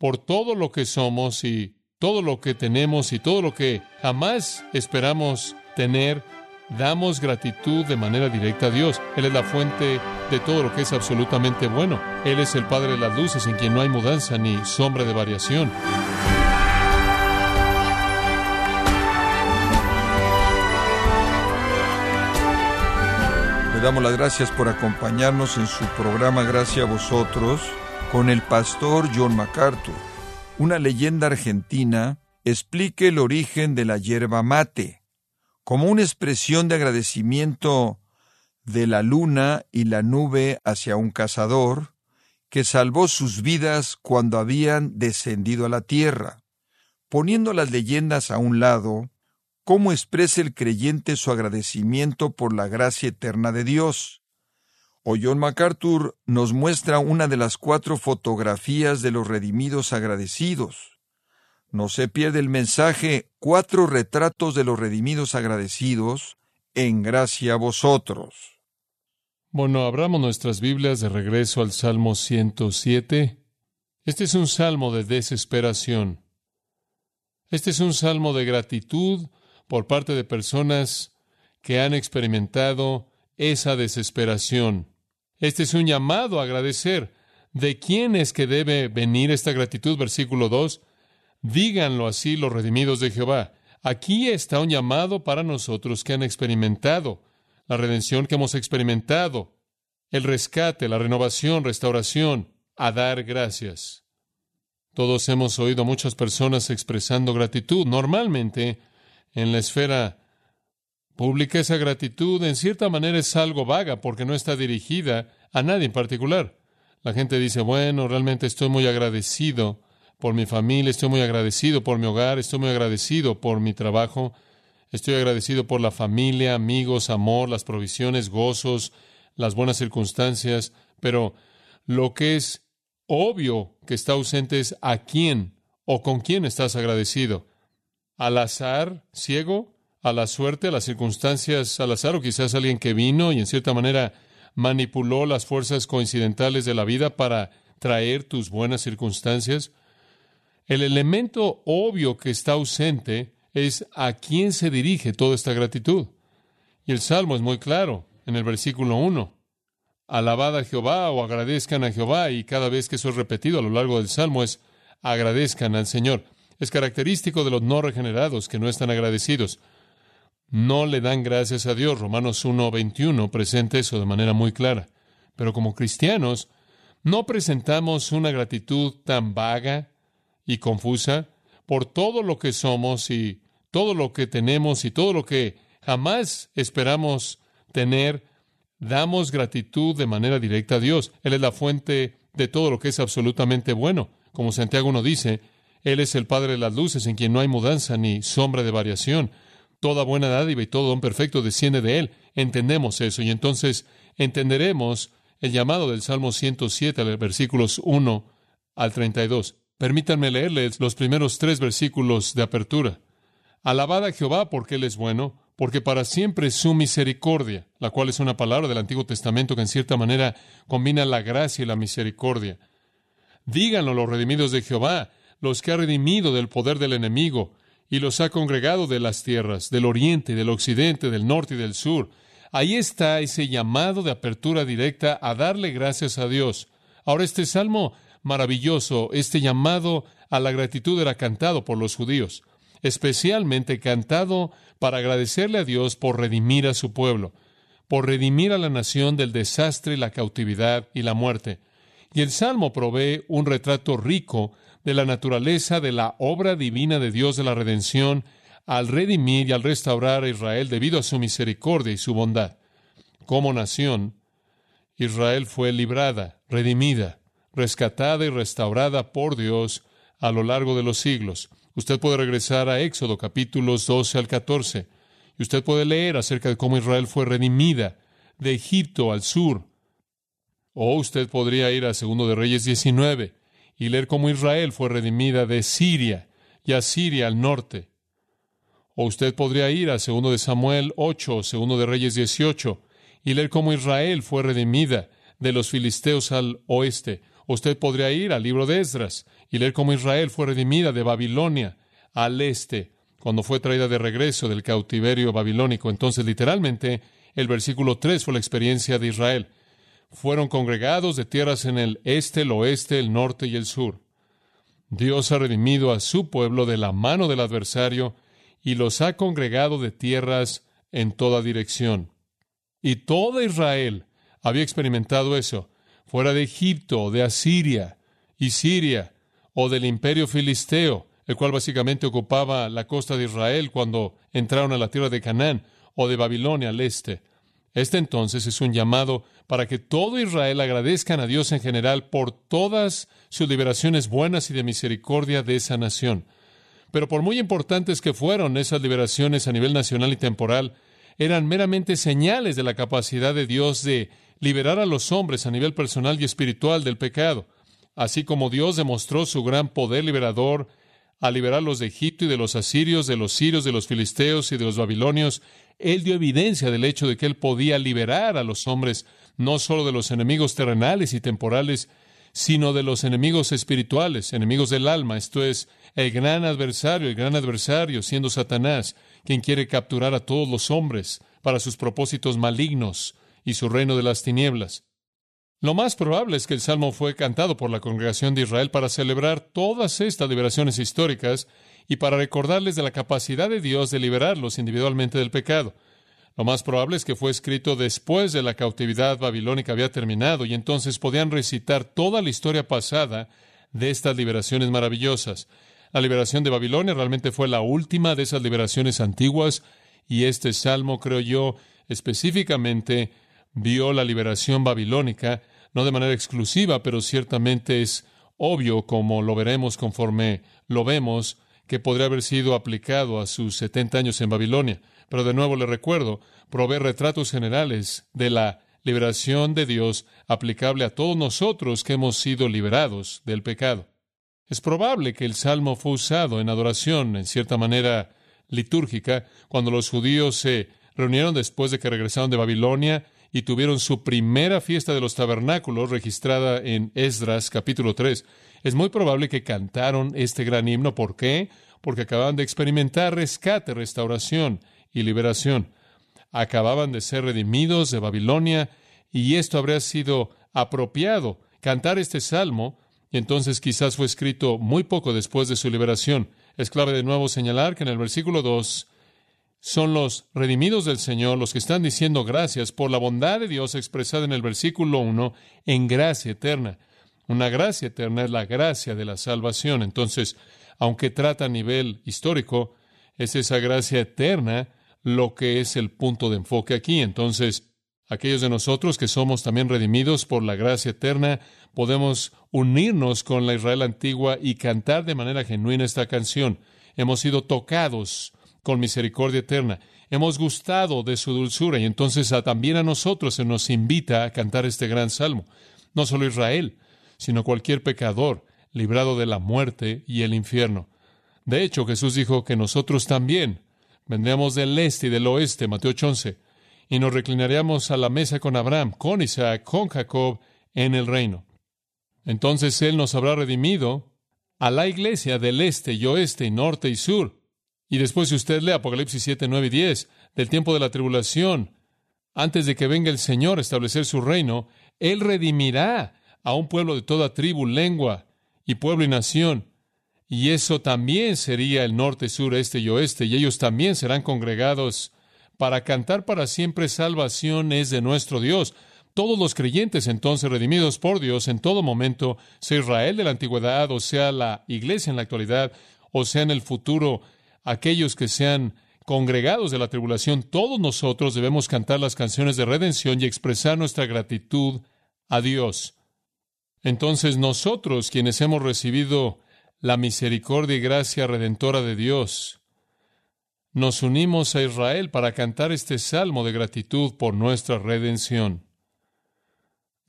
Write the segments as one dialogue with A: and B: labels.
A: por todo lo que somos y todo lo que tenemos y todo lo que jamás esperamos tener, damos gratitud de manera directa a Dios. Él es la fuente de todo lo que es absolutamente bueno. Él es el Padre de las luces en quien no hay mudanza ni sombra de variación.
B: Le damos las gracias por acompañarnos en su programa Gracias a vosotros con el pastor John MacArthur. Una leyenda argentina explica el origen de la yerba mate como una expresión de agradecimiento de la luna y la nube hacia un cazador que salvó sus vidas cuando habían descendido a la tierra. Poniendo las leyendas a un lado, ¿cómo expresa el creyente su agradecimiento por la gracia eterna de Dios? O John MacArthur nos muestra una de las cuatro fotografías de los redimidos agradecidos. No se pierde el mensaje cuatro retratos de los redimidos agradecidos en gracia a vosotros.
A: Bueno, abramos nuestras Biblias de regreso al Salmo 107. Este es un salmo de desesperación. Este es un salmo de gratitud por parte de personas que han experimentado esa desesperación. Este es un llamado a agradecer. ¿De quién es que debe venir esta gratitud? Versículo 2. Díganlo así los redimidos de Jehová. Aquí está un llamado para nosotros que han experimentado la redención que hemos experimentado, el rescate, la renovación, restauración, a dar gracias. Todos hemos oído a muchas personas expresando gratitud. Normalmente, en la esfera pública, esa gratitud en cierta manera es algo vaga porque no está dirigida a nadie en particular. La gente dice, bueno, realmente estoy muy agradecido por mi familia, estoy muy agradecido por mi hogar, estoy muy agradecido por mi trabajo, estoy agradecido por la familia, amigos, amor, las provisiones, gozos, las buenas circunstancias, pero lo que es obvio que está ausente es a quién o con quién estás agradecido. Al azar ciego, a la suerte, a las circunstancias al azar, o quizás alguien que vino y en cierta manera manipuló las fuerzas coincidentales de la vida para traer tus buenas circunstancias. El elemento obvio que está ausente es a quién se dirige toda esta gratitud. Y el Salmo es muy claro en el versículo 1. Alabad a Jehová o agradezcan a Jehová y cada vez que eso es repetido a lo largo del Salmo es agradezcan al Señor. Es característico de los no regenerados que no están agradecidos no le dan gracias a Dios. Romanos 1.21 presenta eso de manera muy clara. Pero como cristianos, no presentamos una gratitud tan vaga y confusa por todo lo que somos y todo lo que tenemos y todo lo que jamás esperamos tener. Damos gratitud de manera directa a Dios. Él es la fuente de todo lo que es absolutamente bueno. Como Santiago nos dice, Él es el Padre de las luces en quien no hay mudanza ni sombra de variación. Toda buena dádiva y todo don perfecto desciende de Él. Entendemos eso y entonces entenderemos el llamado del Salmo 107, versículos 1 al 32. Permítanme leerles los primeros tres versículos de apertura. Alabad a Jehová porque Él es bueno, porque para siempre es su misericordia, la cual es una palabra del Antiguo Testamento que en cierta manera combina la gracia y la misericordia. Díganlo los redimidos de Jehová, los que ha redimido del poder del enemigo, y los ha congregado de las tierras, del oriente, del occidente, del norte y del sur. Ahí está ese llamado de apertura directa a darle gracias a Dios. Ahora este salmo maravilloso, este llamado a la gratitud era cantado por los judíos, especialmente cantado para agradecerle a Dios por redimir a su pueblo, por redimir a la nación del desastre, la cautividad y la muerte. Y el salmo provee un retrato rico de la naturaleza de la obra divina de Dios de la redención al redimir y al restaurar a Israel debido a su misericordia y su bondad. Como nación, Israel fue librada, redimida, rescatada y restaurada por Dios a lo largo de los siglos. Usted puede regresar a Éxodo capítulos 12 al 14 y usted puede leer acerca de cómo Israel fue redimida de Egipto al sur. O usted podría ir a Segundo de Reyes 19 y leer cómo Israel fue redimida de Siria y a Siria al norte. O usted podría ir a 2 de Samuel 8 o 2 de Reyes 18 y leer cómo Israel fue redimida de los filisteos al oeste. Usted podría ir al libro de Esdras y leer cómo Israel fue redimida de Babilonia al este, cuando fue traída de regreso del cautiverio babilónico. Entonces, literalmente, el versículo 3 fue la experiencia de Israel. Fueron congregados de tierras en el este, el oeste, el norte y el sur. Dios ha redimido a su pueblo de la mano del adversario y los ha congregado de tierras en toda dirección. Y toda Israel había experimentado eso, fuera de Egipto, de Asiria y Siria, o del imperio filisteo, el cual básicamente ocupaba la costa de Israel cuando entraron a la tierra de Canaán, o de Babilonia al este. Este entonces es un llamado para que todo Israel agradezcan a Dios en general por todas sus liberaciones buenas y de misericordia de esa nación. Pero por muy importantes que fueron esas liberaciones a nivel nacional y temporal, eran meramente señales de la capacidad de Dios de liberar a los hombres a nivel personal y espiritual del pecado, así como Dios demostró su gran poder liberador a liberarlos de Egipto y de los asirios, de los sirios, de los filisteos y de los babilonios, él dio evidencia del hecho de que él podía liberar a los hombres no solo de los enemigos terrenales y temporales, sino de los enemigos espirituales, enemigos del alma, esto es, el gran adversario, el gran adversario siendo Satanás, quien quiere capturar a todos los hombres para sus propósitos malignos y su reino de las tinieblas. Lo más probable es que el salmo fue cantado por la congregación de Israel para celebrar todas estas liberaciones históricas y para recordarles de la capacidad de Dios de liberarlos individualmente del pecado. Lo más probable es que fue escrito después de la cautividad babilónica había terminado y entonces podían recitar toda la historia pasada de estas liberaciones maravillosas. La liberación de Babilonia realmente fue la última de esas liberaciones antiguas y este salmo, creo yo, específicamente vio la liberación babilónica no de manera exclusiva, pero ciertamente es obvio, como lo veremos conforme lo vemos, que podría haber sido aplicado a sus 70 años en Babilonia. Pero de nuevo le recuerdo, provee retratos generales de la liberación de Dios aplicable a todos nosotros que hemos sido liberados del pecado. Es probable que el salmo fue usado en adoración, en cierta manera litúrgica, cuando los judíos se reunieron después de que regresaron de Babilonia y tuvieron su primera fiesta de los tabernáculos registrada en Esdras capítulo 3. Es muy probable que cantaron este gran himno. ¿Por qué? Porque acababan de experimentar rescate, restauración y liberación. Acababan de ser redimidos de Babilonia y esto habría sido apropiado cantar este salmo y entonces quizás fue escrito muy poco después de su liberación. Es clave de nuevo señalar que en el versículo 2 son los redimidos del Señor los que están diciendo gracias por la bondad de Dios expresada en el versículo 1 en gracia eterna. Una gracia eterna es la gracia de la salvación. Entonces, aunque trata a nivel histórico, es esa gracia eterna lo que es el punto de enfoque aquí. Entonces, aquellos de nosotros que somos también redimidos por la gracia eterna, podemos unirnos con la Israel antigua y cantar de manera genuina esta canción. Hemos sido tocados con misericordia eterna. Hemos gustado de su dulzura y entonces también a nosotros se nos invita a cantar este gran salmo. No solo Israel, sino cualquier pecador librado de la muerte y el infierno. De hecho, Jesús dijo que nosotros también vendríamos del este y del oeste, Mateo 11, y nos reclinaríamos a la mesa con Abraham, con Isaac, con Jacob en el reino. Entonces Él nos habrá redimido a la iglesia del este y oeste y norte y sur, y después, si usted lee Apocalipsis 7, 9 y 10, del tiempo de la tribulación, antes de que venga el Señor a establecer su reino, Él redimirá a un pueblo de toda tribu, lengua y pueblo y nación. Y eso también sería el norte, sur, este y oeste, y ellos también serán congregados para cantar para siempre salvación es de nuestro Dios. Todos los creyentes entonces redimidos por Dios en todo momento, sea Israel de la antigüedad, o sea la iglesia en la actualidad, o sea en el futuro, aquellos que sean congregados de la tribulación, todos nosotros debemos cantar las canciones de redención y expresar nuestra gratitud a Dios. Entonces nosotros, quienes hemos recibido la misericordia y gracia redentora de Dios, nos unimos a Israel para cantar este salmo de gratitud por nuestra redención.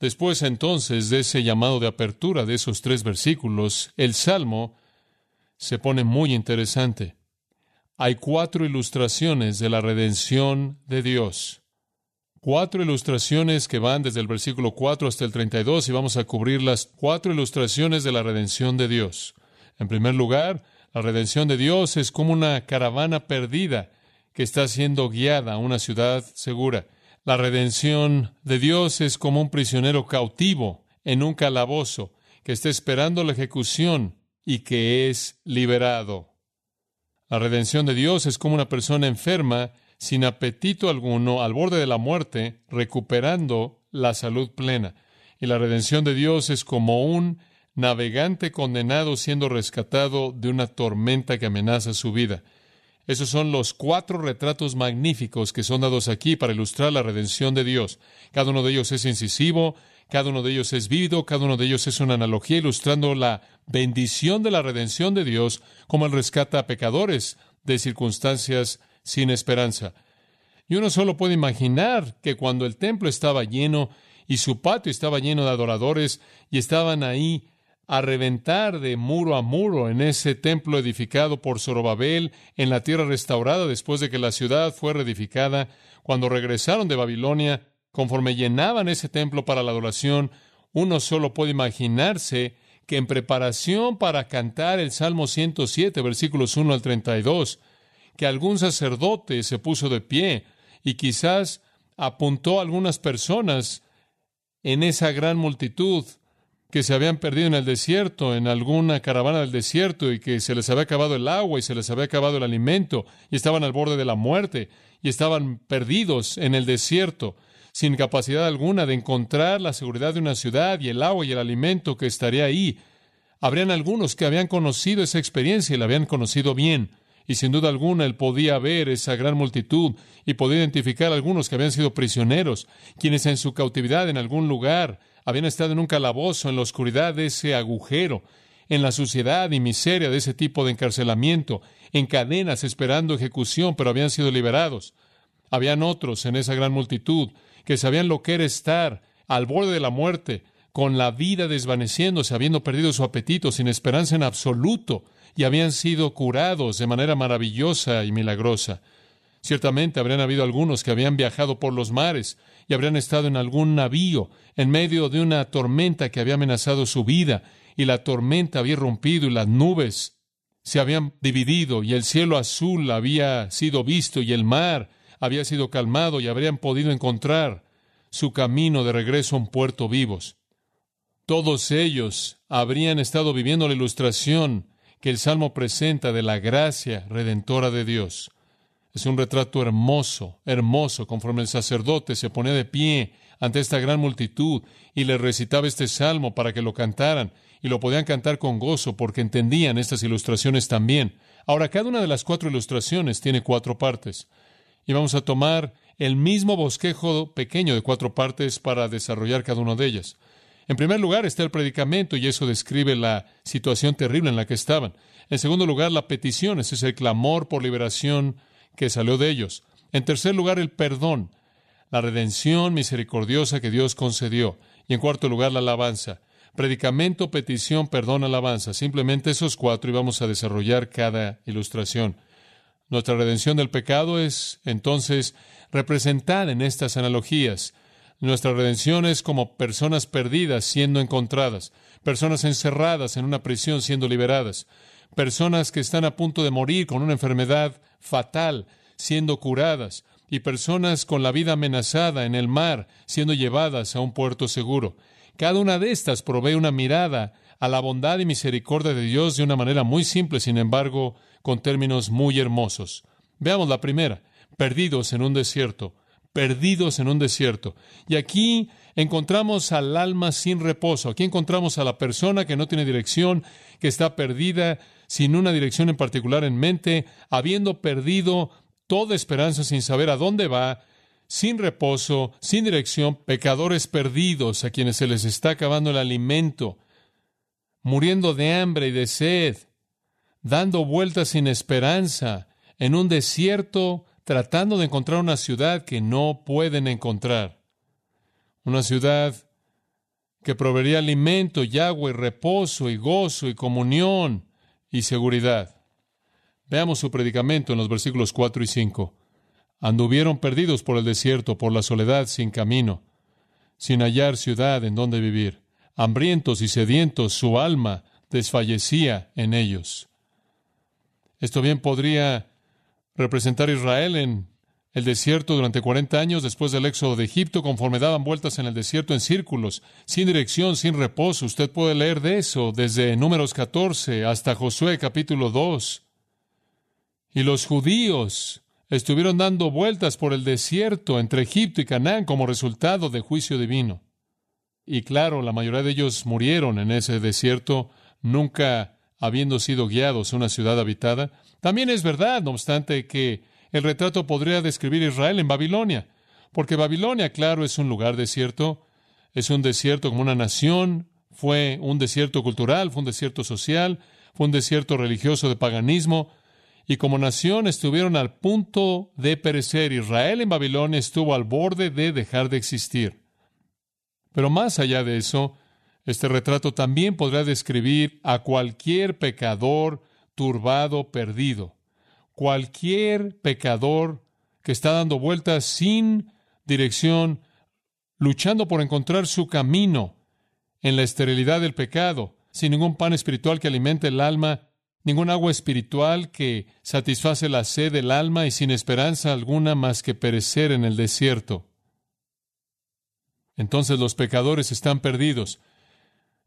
A: Después entonces de ese llamado de apertura de esos tres versículos, el salmo se pone muy interesante hay cuatro ilustraciones de la redención de Dios. cuatro ilustraciones que van desde el versículo 4 hasta el 32 y vamos a cubrir las cuatro ilustraciones de la redención de Dios. En primer lugar, la redención de Dios es como una caravana perdida que está siendo guiada a una ciudad segura. La redención de Dios es como un prisionero cautivo en un calabozo que está esperando la ejecución y que es liberado. La redención de Dios es como una persona enferma, sin apetito alguno, al borde de la muerte, recuperando la salud plena. Y la redención de Dios es como un navegante condenado siendo rescatado de una tormenta que amenaza su vida. Esos son los cuatro retratos magníficos que son dados aquí para ilustrar la redención de Dios. Cada uno de ellos es incisivo, cada uno de ellos es vívido, cada uno de ellos es una analogía ilustrando la bendición de la redención de Dios como el rescata a pecadores de circunstancias sin esperanza. Y uno solo puede imaginar que cuando el templo estaba lleno y su patio estaba lleno de adoradores y estaban ahí a reventar de muro a muro en ese templo edificado por Zorobabel en la tierra restaurada después de que la ciudad fue reedificada, cuando regresaron de Babilonia, conforme llenaban ese templo para la adoración, uno solo puede imaginarse que en preparación para cantar el Salmo 107, versículos 1 al 32, que algún sacerdote se puso de pie y quizás apuntó a algunas personas en esa gran multitud que se habían perdido en el desierto, en alguna caravana del desierto, y que se les había acabado el agua y se les había acabado el alimento, y estaban al borde de la muerte, y estaban perdidos en el desierto, sin capacidad alguna de encontrar la seguridad de una ciudad y el agua y el alimento que estaría ahí. Habrían algunos que habían conocido esa experiencia y la habían conocido bien, y sin duda alguna él podía ver esa gran multitud y podía identificar a algunos que habían sido prisioneros, quienes en su cautividad en algún lugar habían estado en un calabozo, en la oscuridad de ese agujero, en la suciedad y miseria de ese tipo de encarcelamiento, en cadenas esperando ejecución, pero habían sido liberados. Habían otros en esa gran multitud que sabían lo que era estar al borde de la muerte, con la vida desvaneciéndose, habiendo perdido su apetito, sin esperanza en absoluto, y habían sido curados de manera maravillosa y milagrosa. Ciertamente habrían habido algunos que habían viajado por los mares, y habrían estado en algún navío en medio de una tormenta que había amenazado su vida, y la tormenta había rompido y las nubes se habían dividido y el cielo azul había sido visto y el mar había sido calmado y habrían podido encontrar su camino de regreso a un puerto vivos. Todos ellos habrían estado viviendo la ilustración que el Salmo presenta de la gracia redentora de Dios. Es un retrato hermoso, hermoso, conforme el sacerdote se ponía de pie ante esta gran multitud y le recitaba este salmo para que lo cantaran, y lo podían cantar con gozo porque entendían estas ilustraciones también. Ahora, cada una de las cuatro ilustraciones tiene cuatro partes, y vamos a tomar el mismo bosquejo pequeño de cuatro partes para desarrollar cada una de ellas. En primer lugar está el predicamento, y eso describe la situación terrible en la que estaban. En segundo lugar, la petición, ese es el clamor por liberación que salió de ellos. En tercer lugar, el perdón, la redención misericordiosa que Dios concedió. Y en cuarto lugar, la alabanza. Predicamento, petición, perdón, alabanza. Simplemente esos cuatro y vamos a desarrollar cada ilustración. Nuestra redención del pecado es entonces representada en estas analogías. Nuestra redención es como personas perdidas siendo encontradas, personas encerradas en una prisión siendo liberadas, personas que están a punto de morir con una enfermedad fatal siendo curadas y personas con la vida amenazada en el mar siendo llevadas a un puerto seguro. Cada una de estas provee una mirada a la bondad y misericordia de Dios de una manera muy simple, sin embargo, con términos muy hermosos. Veamos la primera, perdidos en un desierto, perdidos en un desierto. Y aquí encontramos al alma sin reposo, aquí encontramos a la persona que no tiene dirección, que está perdida, sin una dirección en particular en mente, habiendo perdido toda esperanza sin saber a dónde va, sin reposo, sin dirección, pecadores perdidos a quienes se les está acabando el alimento, muriendo de hambre y de sed, dando vueltas sin esperanza, en un desierto, tratando de encontrar una ciudad que no pueden encontrar. Una ciudad que proveería alimento y agua y reposo y gozo y comunión y seguridad. Veamos su predicamento en los versículos 4 y 5. Anduvieron perdidos por el desierto, por la soledad, sin camino, sin hallar ciudad en donde vivir. Hambrientos y sedientos, su alma desfallecía en ellos. Esto bien podría representar a Israel en el desierto durante 40 años después del éxodo de Egipto, conforme daban vueltas en el desierto en círculos, sin dirección, sin reposo. Usted puede leer de eso desde Números 14 hasta Josué capítulo 2. Y los judíos estuvieron dando vueltas por el desierto entre Egipto y Canaán como resultado de juicio divino. Y claro, la mayoría de ellos murieron en ese desierto, nunca habiendo sido guiados a una ciudad habitada. También es verdad, no obstante, que el retrato podría describir Israel en Babilonia, porque Babilonia, claro, es un lugar desierto, es un desierto como una nación, fue un desierto cultural, fue un desierto social, fue un desierto religioso de paganismo, y como nación estuvieron al punto de perecer. Israel en Babilonia estuvo al borde de dejar de existir. Pero más allá de eso, este retrato también podrá describir a cualquier pecador turbado, perdido cualquier pecador que está dando vueltas sin dirección, luchando por encontrar su camino en la esterilidad del pecado, sin ningún pan espiritual que alimente el alma, ningún agua espiritual que satisface la sed del alma y sin esperanza alguna más que perecer en el desierto. Entonces los pecadores están perdidos,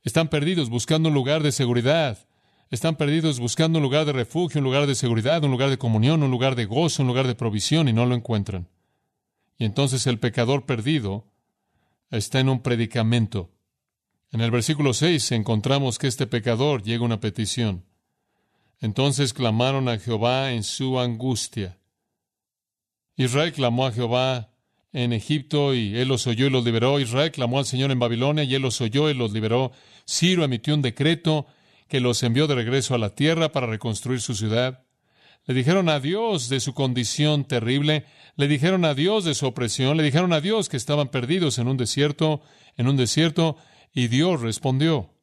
A: están perdidos buscando un lugar de seguridad, están perdidos buscando un lugar de refugio, un lugar de seguridad, un lugar de comunión, un lugar de gozo, un lugar de provisión y no lo encuentran. Y entonces el pecador perdido está en un predicamento. En el versículo 6 encontramos que este pecador llega a una petición. Entonces clamaron a Jehová en su angustia. Israel clamó a Jehová en Egipto y él los oyó y los liberó. Israel clamó al Señor en Babilonia y él los oyó y los liberó. Ciro emitió un decreto que los envió de regreso a la tierra para reconstruir su ciudad. Le dijeron adiós de su condición terrible, le dijeron adiós de su opresión, le dijeron adiós que estaban perdidos en un desierto, en un desierto, y Dios respondió.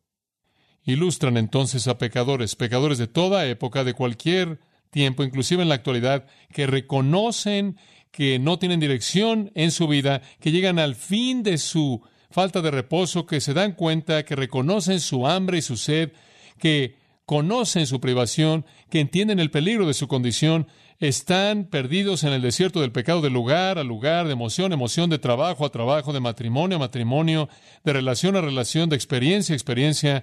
A: Ilustran entonces a pecadores, pecadores de toda época, de cualquier tiempo, inclusive en la actualidad, que reconocen que no tienen dirección en su vida, que llegan al fin de su falta de reposo, que se dan cuenta, que reconocen su hambre y su sed, que conocen su privación, que entienden el peligro de su condición, están perdidos en el desierto del pecado de lugar a lugar, de emoción a emoción, de trabajo a trabajo, de matrimonio a matrimonio, de relación a relación, de experiencia a experiencia,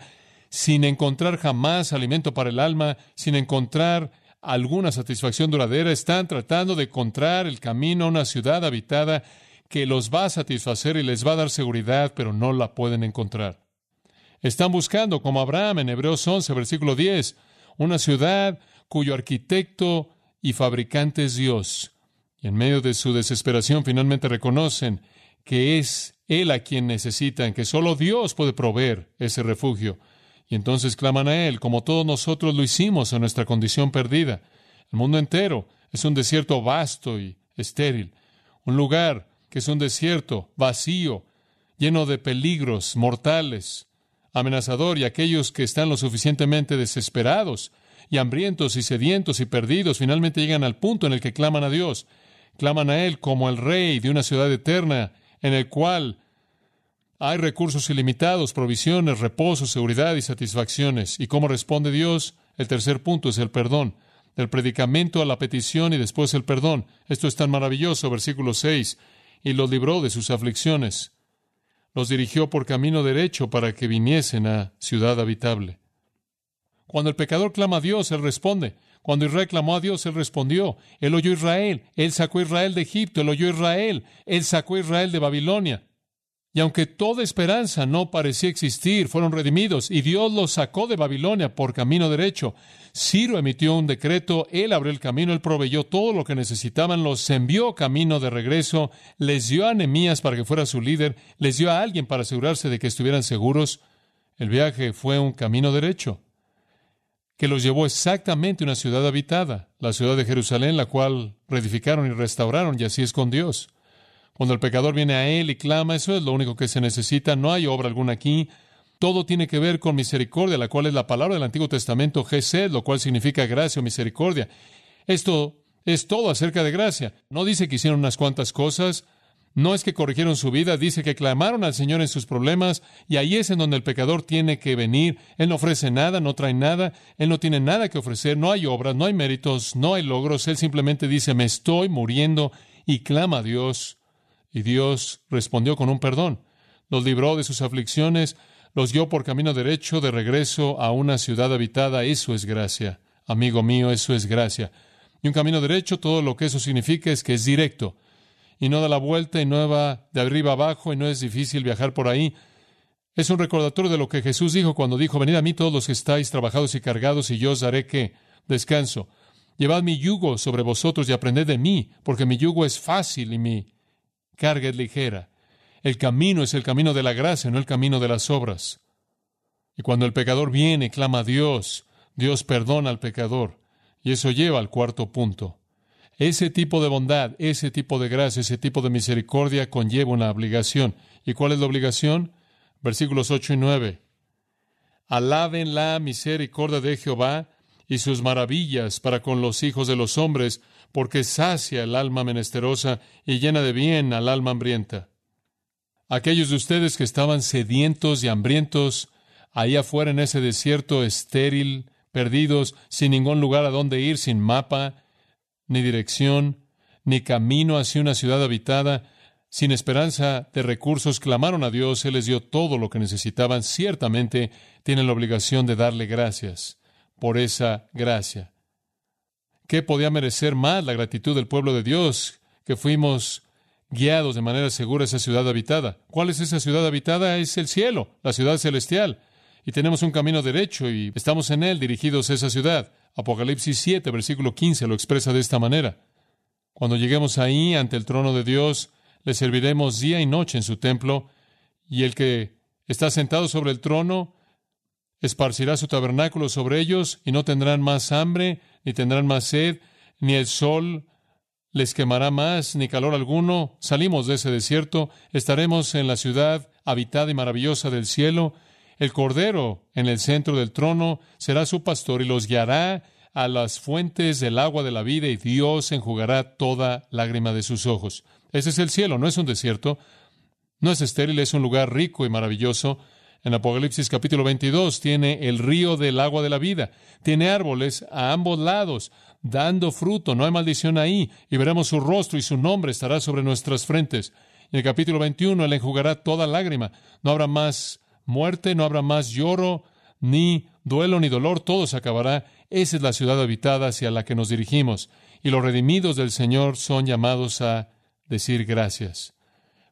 A: sin encontrar jamás alimento para el alma, sin encontrar alguna satisfacción duradera, están tratando de encontrar el camino a una ciudad habitada que los va a satisfacer y les va a dar seguridad, pero no la pueden encontrar. Están buscando, como Abraham en Hebreos 11, versículo 10, una ciudad cuyo arquitecto y fabricante es Dios. Y en medio de su desesperación finalmente reconocen que es Él a quien necesitan, que solo Dios puede proveer ese refugio. Y entonces claman a Él, como todos nosotros lo hicimos en nuestra condición perdida. El mundo entero es un desierto vasto y estéril, un lugar que es un desierto vacío, lleno de peligros mortales, amenazador y aquellos que están lo suficientemente desesperados y hambrientos y sedientos y perdidos finalmente llegan al punto en el que claman a Dios. Claman a Él como el Rey de una ciudad eterna en el cual hay recursos ilimitados, provisiones, reposo, seguridad y satisfacciones. ¿Y cómo responde Dios? El tercer punto es el perdón. Del predicamento a la petición y después el perdón. Esto es tan maravilloso, versículo 6. Y los libró de sus aflicciones los dirigió por camino derecho para que viniesen a ciudad habitable. Cuando el pecador clama a Dios, Él responde. Cuando Israel clamó a Dios, Él respondió. Él oyó a Israel. Él sacó a Israel de Egipto. Él oyó a Israel. Él sacó a Israel de Babilonia. Y aunque toda esperanza no parecía existir, fueron redimidos y Dios los sacó de Babilonia por camino derecho. Ciro emitió un decreto, él abrió el camino, él proveyó todo lo que necesitaban, los envió camino de regreso, les dio a Nehemías para que fuera su líder, les dio a alguien para asegurarse de que estuvieran seguros. El viaje fue un camino derecho que los llevó exactamente a una ciudad habitada, la ciudad de Jerusalén, la cual reedificaron y restauraron, y así es con Dios. Cuando el pecador viene a Él y clama, eso es lo único que se necesita. No hay obra alguna aquí. Todo tiene que ver con misericordia, la cual es la palabra del Antiguo Testamento, Gesed, lo cual significa gracia o misericordia. Esto Es todo acerca de gracia. No dice que hicieron unas cuantas cosas, no es que corrigieron su vida, dice que clamaron al Señor en sus problemas y ahí es en donde el pecador tiene que venir. Él no ofrece nada, no trae nada, él no tiene nada que ofrecer, no hay obras, no hay méritos, no hay logros. Él simplemente dice, me estoy muriendo y clama a Dios. Y Dios respondió con un perdón. Los libró de sus aflicciones, los guió por camino derecho de regreso a una ciudad habitada. Eso es gracia. Amigo mío, eso es gracia. Y un camino derecho, todo lo que eso significa es que es directo y no da la vuelta y no va de arriba abajo y no es difícil viajar por ahí. Es un recordatorio de lo que Jesús dijo cuando dijo, venid a mí todos los que estáis trabajados y cargados y yo os daré que descanso. Llevad mi yugo sobre vosotros y aprended de mí, porque mi yugo es fácil y mi carga es ligera. El camino es el camino de la gracia, no el camino de las obras. Y cuando el pecador viene clama a Dios, Dios perdona al pecador. Y eso lleva al cuarto punto. Ese tipo de bondad, ese tipo de gracia, ese tipo de misericordia conlleva una obligación. ¿Y cuál es la obligación? Versículos 8 y 9. Alaben la misericordia de Jehová y sus maravillas para con los hijos de los hombres, porque sacia el alma menesterosa y llena de bien al alma hambrienta. Aquellos de ustedes que estaban sedientos y hambrientos ahí afuera en ese desierto estéril, perdidos, sin ningún lugar a donde ir, sin mapa, ni dirección, ni camino hacia una ciudad habitada, sin esperanza de recursos, clamaron a Dios, Él les dio todo lo que necesitaban. Ciertamente tienen la obligación de darle gracias por esa gracia. ¿Qué podía merecer más la gratitud del pueblo de Dios que fuimos guiados de manera segura a esa ciudad habitada? ¿Cuál es esa ciudad habitada? Es el cielo, la ciudad celestial. Y tenemos un camino derecho y estamos en él dirigidos a esa ciudad. Apocalipsis 7, versículo 15 lo expresa de esta manera. Cuando lleguemos ahí ante el trono de Dios, le serviremos día y noche en su templo, y el que está sentado sobre el trono esparcirá su tabernáculo sobre ellos, y no tendrán más hambre, ni tendrán más sed, ni el sol les quemará más, ni calor alguno. Salimos de ese desierto, estaremos en la ciudad habitada y maravillosa del cielo, el Cordero en el centro del trono será su pastor y los guiará a las fuentes del agua de la vida y Dios enjugará toda lágrima de sus ojos. Ese es el cielo, no es un desierto, no es estéril, es un lugar rico y maravilloso. En Apocalipsis capítulo 22 tiene el río del agua de la vida, tiene árboles a ambos lados, dando fruto, no hay maldición ahí, y veremos su rostro y su nombre estará sobre nuestras frentes. En el capítulo 21 Él enjugará toda lágrima, no habrá más muerte, no habrá más lloro, ni duelo, ni dolor, todo se acabará. Esa es la ciudad habitada hacia la que nos dirigimos. Y los redimidos del Señor son llamados a decir gracias.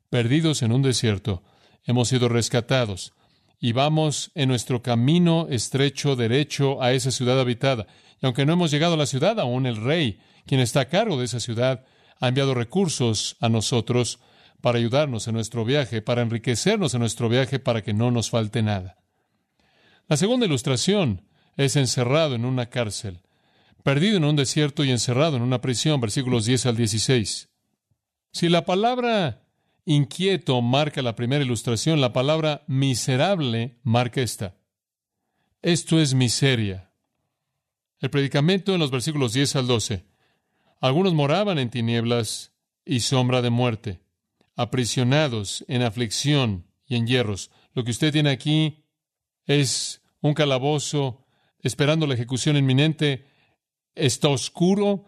A: Perdidos en un desierto, hemos sido rescatados y vamos en nuestro camino estrecho derecho a esa ciudad habitada. Y aunque no hemos llegado a la ciudad, aún el rey, quien está a cargo de esa ciudad, ha enviado recursos a nosotros para ayudarnos en nuestro viaje, para enriquecernos en nuestro viaje, para que no nos falte nada. La segunda ilustración es encerrado en una cárcel, perdido en un desierto y encerrado en una prisión, versículos 10 al 16. Si la palabra inquieto marca la primera ilustración, la palabra miserable marca esta. Esto es miseria. El predicamento en los versículos 10 al 12. Algunos moraban en tinieblas y sombra de muerte aprisionados en aflicción y en hierros. Lo que usted tiene aquí es un calabozo esperando la ejecución inminente. Está oscuro.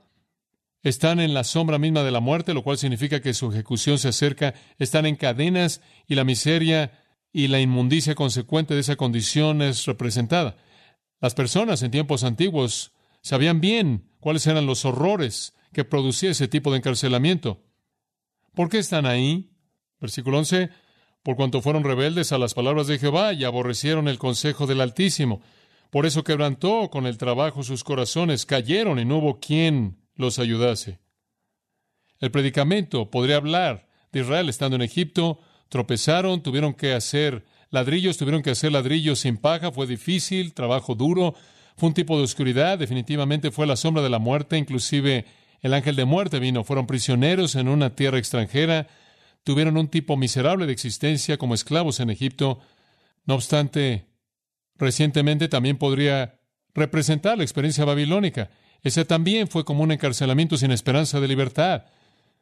A: Están en la sombra misma de la muerte, lo cual significa que su ejecución se acerca. Están en cadenas y la miseria y la inmundicia consecuente de esa condición es representada. Las personas en tiempos antiguos sabían bien cuáles eran los horrores que producía ese tipo de encarcelamiento. ¿Por qué están ahí? Versículo 11. Por cuanto fueron rebeldes a las palabras de Jehová y aborrecieron el consejo del Altísimo. Por eso quebrantó con el trabajo sus corazones, cayeron y no hubo quien los ayudase. El predicamento podría hablar de Israel estando en Egipto, tropezaron, tuvieron que hacer ladrillos, tuvieron que hacer ladrillos sin paja, fue difícil, trabajo duro, fue un tipo de oscuridad, definitivamente fue la sombra de la muerte, inclusive el ángel de muerte vino, fueron prisioneros en una tierra extranjera, tuvieron un tipo miserable de existencia como esclavos en Egipto. No obstante, recientemente también podría representar la experiencia babilónica. Ese también fue como un encarcelamiento sin esperanza de libertad.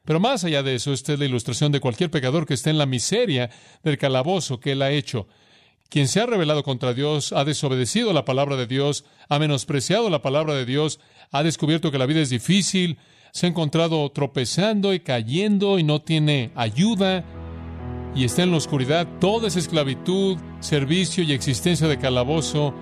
A: Pero más allá de eso, esta es la ilustración de cualquier pecador que esté en la miseria del calabozo que él ha hecho. Quien se ha rebelado contra Dios, ha desobedecido la palabra de Dios, ha menospreciado la palabra de Dios, ha descubierto que la vida es difícil, se ha encontrado tropezando y cayendo y no tiene ayuda y está en la oscuridad. Toda esa esclavitud, servicio y existencia de calabozo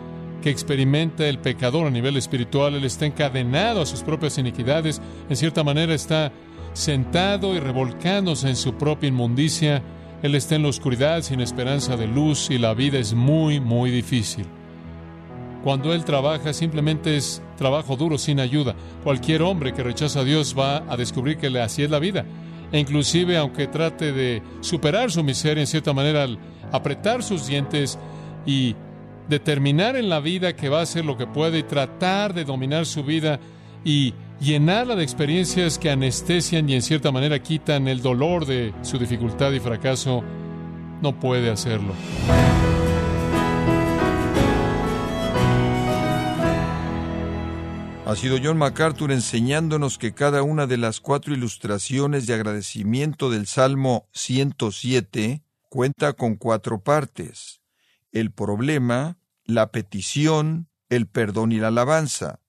A: que experimenta el pecador a nivel espiritual, él está encadenado a sus propias iniquidades, en cierta manera está sentado y revolcándose en su propia inmundicia, él está en la oscuridad sin esperanza de luz y la vida es muy, muy difícil. Cuando él trabaja simplemente es trabajo duro sin ayuda. Cualquier hombre que rechaza a Dios va a descubrir que así es la vida. E inclusive aunque trate de superar su miseria en cierta manera al apretar sus dientes y determinar en la vida que va a hacer lo que puede y tratar de dominar su vida y llenarla de experiencias que anestesian y en cierta manera quitan el dolor de su dificultad y fracaso, no puede hacerlo.
B: Ha sido John MacArthur enseñándonos que cada una de las cuatro ilustraciones de agradecimiento del Salmo 107 cuenta con cuatro partes el problema, la petición, el perdón y la alabanza.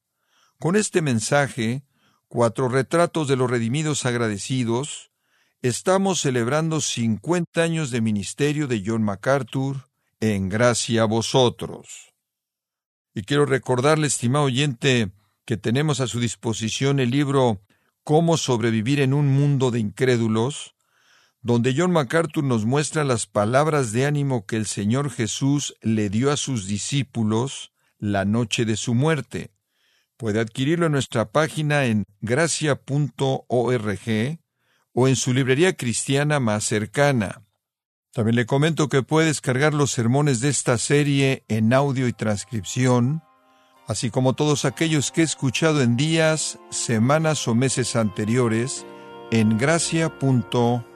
B: Con este mensaje, cuatro retratos de los redimidos agradecidos, estamos celebrando 50 años de ministerio de John MacArthur en gracia a vosotros. Y quiero recordarle, estimado oyente, que tenemos a su disposición el libro Cómo sobrevivir en un mundo de incrédulos, donde John MacArthur nos muestra las palabras de ánimo que el Señor Jesús le dio a sus discípulos la noche de su muerte. Puede adquirirlo en nuestra página en gracia.org o en su librería cristiana más cercana. También le comento que puede descargar los sermones de esta serie en audio y transcripción, así como todos aquellos que he escuchado en días, semanas o meses anteriores en gracia.org.